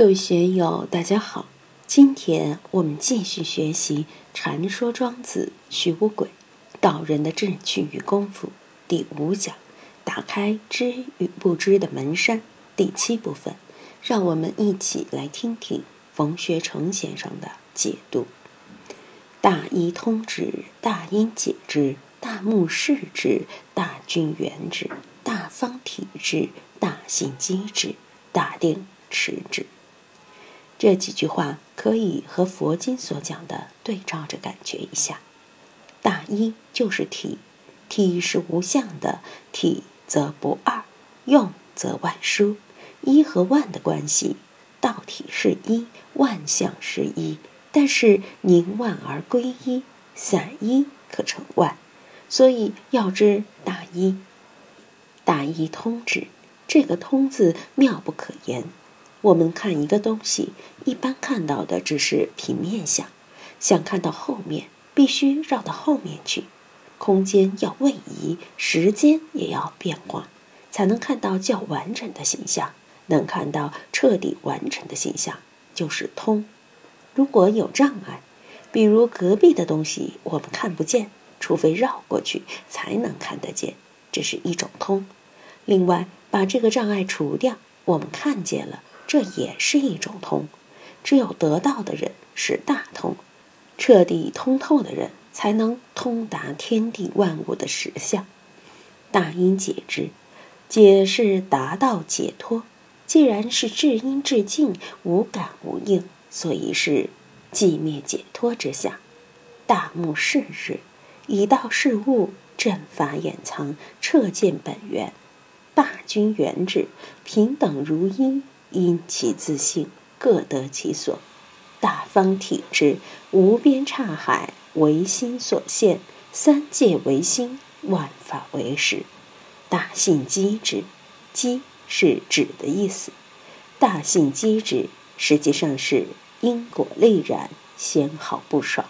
各位学友，大家好！今天我们继续学习《传说庄子·徐无鬼道人的志趣与功夫》第五讲，打开知与不知的门扇第七部分。让我们一起来听听冯学成先生的解读：大一通之，大因解之，大目视之，大均圆之，大方体之，大信机之，大定持之。这几句话可以和佛经所讲的对照着感觉一下。大一就是体，体是无相的，体则不二，用则万殊。一和万的关系，道体是一，万象是一，但是凝万而归一，散一可成万。所以要知大一，大一通指。这个“通”字妙不可言。我们看一个东西，一般看到的只是平面相，想看到后面，必须绕到后面去，空间要位移，时间也要变化，才能看到较完整的形象。能看到彻底完成的形象，就是通。如果有障碍，比如隔壁的东西我们看不见，除非绕过去才能看得见，这是一种通。另外，把这个障碍除掉，我们看见了。这也是一种通，只有得到的人是大通，彻底通透的人才能通达天地万物的实相。大因解之，解是达到解脱。既然是至阴至静，无感无应，所以是寂灭解脱之下。大目视之，以道视物，正法掩藏，彻见本源。大均圆之，平等如一。因其自性，各得其所。大方体之，无边刹海，唯心所现。三界唯心，万法唯识。大性机之，机是指的意思。大性机之，实际上是因果力然，纤毫不爽。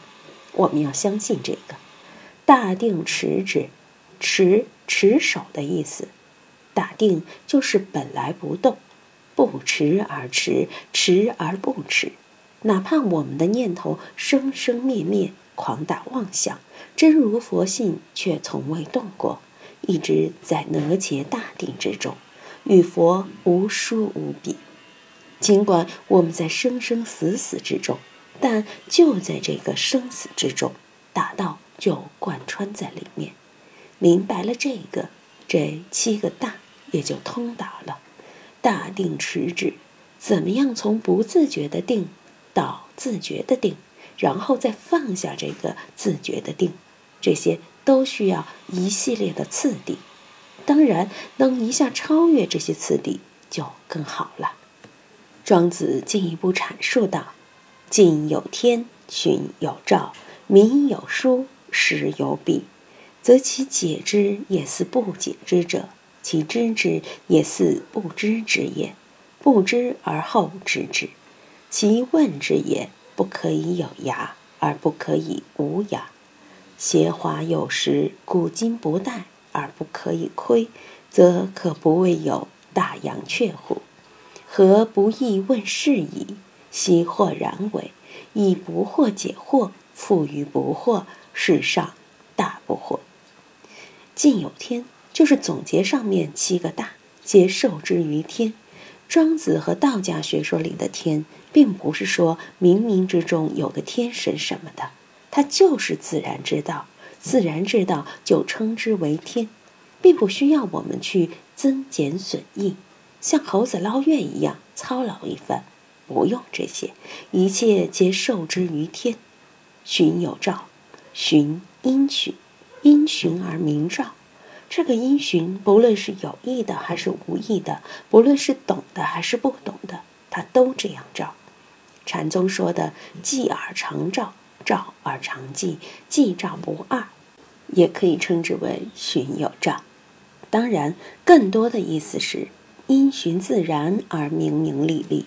我们要相信这个。大定持之，持持守的意思。大定就是本来不动。不迟而迟，迟而不迟，哪怕我们的念头生生灭灭，狂大妄想，真如佛性却从未动过，一直在哪吒大定之中，与佛无殊无比。尽管我们在生生死死之中，但就在这个生死之中，大道就贯穿在里面。明白了这个，这七个大也就通达了。大定持之，怎么样从不自觉的定到自觉的定，然后再放下这个自觉的定，这些都需要一系列的次第。当然，能一下超越这些次第就更好了。庄子进一步阐述道：“近有天，循有照，民有书，时有笔，则其解之也似不解之者。”其知之也似不知之也，不知而后知之；其问之也不可以有涯而不可以无涯。邪华有时，古今不殆而不可以亏，则可不谓有大阳雀乎？何不亦问是矣？昔或然为，以不惑解惑，复于不惑，世上大不惑。尽有天。就是总结上面七个大，皆受之于天。庄子和道家学说里的天，并不是说冥冥之中有个天神什么的，它就是自然之道。自然之道就称之为天，并不需要我们去增减损益，像猴子捞月一样操劳一番，不用这些，一切皆受之于天。循有照，循因循，因循而明照。这个因循，不论是有意的还是无意的，不论是懂的还是不懂的，他都这样照。禅宗说的“寂而常照，照而常寂，寂照不二”，也可以称之为循有照。当然，更多的意思是因循自然而明明历历。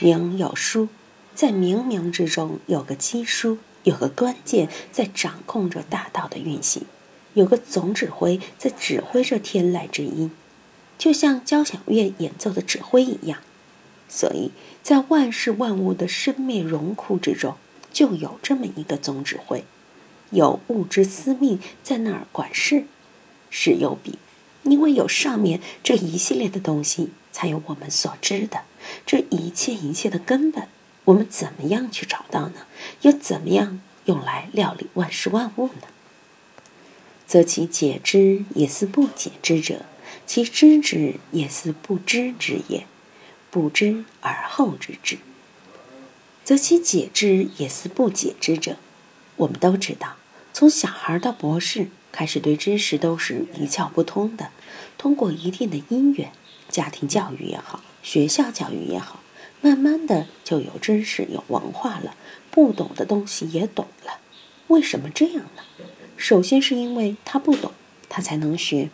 明有疏，在冥冥之中有个基枢，有个关键在掌控着大道的运行。有个总指挥在指挥着天籁之音，就像交响乐演奏的指挥一样。所以在万事万物的生灭荣枯之中，就有这么一个总指挥，有物之司命在那儿管事，是有比，因为有上面这一系列的东西，才有我们所知的这一切一切的根本。我们怎么样去找到呢？又怎么样用来料理万事万物呢？则其解之也似不解之者，其知之也似不知之也。不知而后知之，则其解之也似不解之者。我们都知道，从小孩到博士开始，对知识都是一窍不通的。通过一定的因缘，家庭教育也好，学校教育也好，慢慢的就有知识、有文化了，不懂的东西也懂了。为什么这样呢？首先是因为他不懂，他才能学。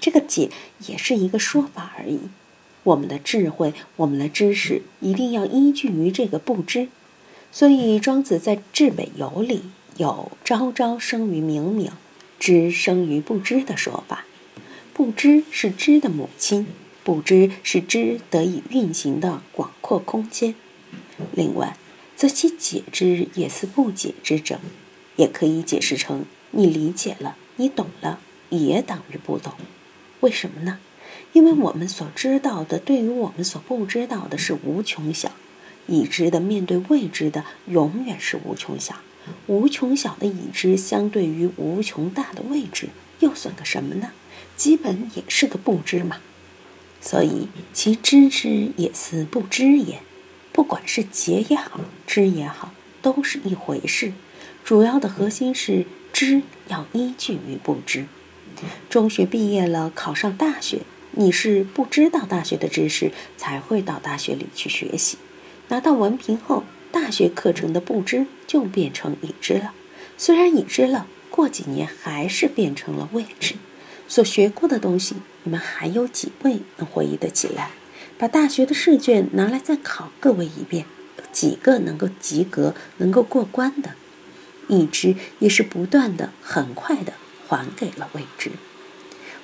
这个解也是一个说法而已。我们的智慧，我们的知识，一定要依据于这个不知。所以庄子在《至北游》里有“昭昭生于冥冥，知生于不知”的说法。不知是知的母亲，不知是知得以运行的广阔空间。另外，则其解之也似不解之者，也可以解释成。你理解了，你懂了，也等于不懂。为什么呢？因为我们所知道的，对于我们所不知道的是无穷小；已知的面对未知的，永远是无穷小。无穷小的已知，相对于无穷大的未知，又算个什么呢？基本也是个不知嘛。所以，其知之也似不知也。不管是结也好，知也好，都是一回事。主要的核心是。知要依据于不知。中学毕业了，考上大学，你是不知道大学的知识，才会到大学里去学习。拿到文凭后，大学课程的不知就变成已知了。虽然已知了，过几年还是变成了未知。所学过的东西，你们还有几位能回忆得起来？把大学的试卷拿来再考各位一遍，有几个能够及格、能够过关的？已知也是不断的、很快的还给了未知。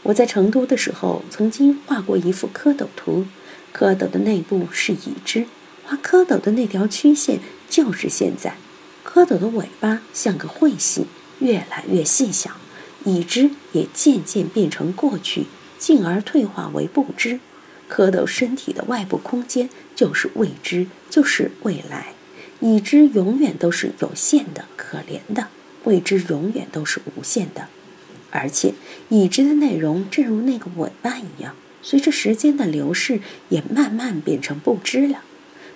我在成都的时候，曾经画过一幅蝌蚪图，蝌蚪的内部是已知，画蝌蚪的那条曲线就是现在。蝌蚪的尾巴像个彗星，越来越细小，已知也渐渐变成过去，进而退化为不知。蝌蚪身体的外部空间就是未知，就是未来。已知永远都是有限的、可怜的；未知永远都是无限的。而且，已知的内容正如那个尾巴一样，随着时间的流逝，也慢慢变成不知了。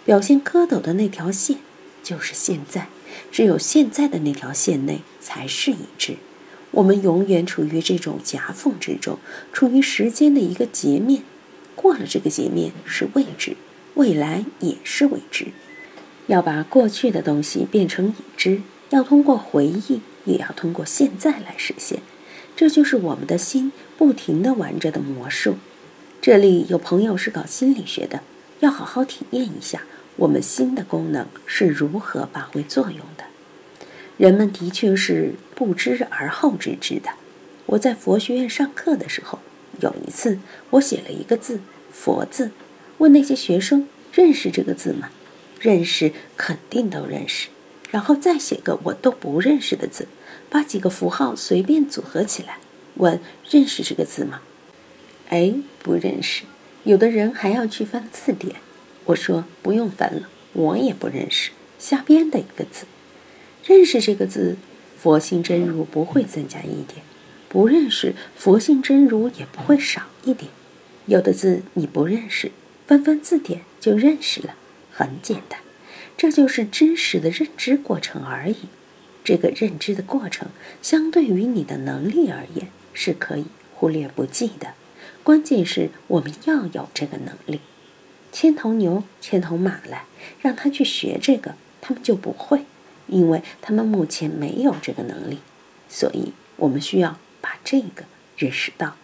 表现蝌蚪的那条线，就是现在。只有现在的那条线内才是已知。我们永远处于这种夹缝之中，处于时间的一个截面。过了这个截面是未知，未来也是未知。要把过去的东西变成已知，要通过回忆，也要通过现在来实现。这就是我们的心不停地玩着的魔术。这里有朋友是搞心理学的，要好好体验一下我们心的功能是如何发挥作用的。人们的确是不知而后知之的。我在佛学院上课的时候，有一次我写了一个字“佛”字，问那些学生认识这个字吗？认识肯定都认识，然后再写个我都不认识的字，把几个符号随便组合起来，问认识这个字吗？哎，不认识。有的人还要去翻字典，我说不用翻了，我也不认识，瞎编的一个字。认识这个字，佛性真如不会增加一点；不认识，佛性真如也不会少一点。有的字你不认识，翻翻字典就认识了。很简单，这就是知识的认知过程而已。这个认知的过程，相对于你的能力而言，是可以忽略不计的。关键是我们要有这个能力。牵头牛、牵头马来，让他去学这个，他们就不会，因为他们目前没有这个能力。所以我们需要把这个认识到。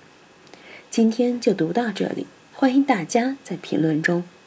今天就读到这里，欢迎大家在评论中。